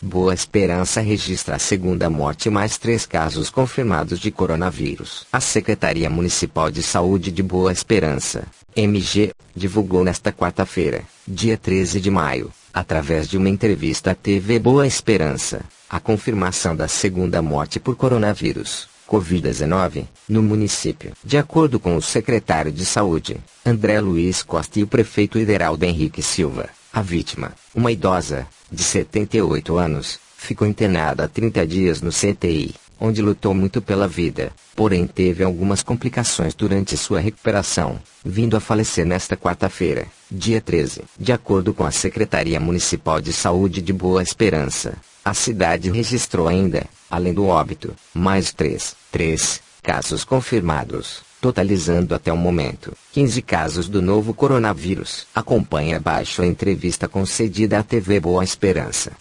Boa Esperança registra a segunda morte mais três casos confirmados de coronavírus. A Secretaria Municipal de Saúde de Boa Esperança, MG, divulgou nesta quarta-feira, dia 13 de maio, através de uma entrevista à TV Boa Esperança, a confirmação da segunda morte por coronavírus. Covid-19, no município. De acordo com o secretário de Saúde, André Luiz Costa e o prefeito Hideraldo Henrique Silva, a vítima, uma idosa, de 78 anos, ficou internada há 30 dias no CTI, onde lutou muito pela vida, porém teve algumas complicações durante sua recuperação, vindo a falecer nesta quarta-feira, dia 13. De acordo com a Secretaria Municipal de Saúde de Boa Esperança, a cidade registrou ainda, além do óbito, mais três, três casos confirmados, totalizando até o momento 15 casos do novo coronavírus. Acompanhe abaixo a entrevista concedida à TV Boa Esperança.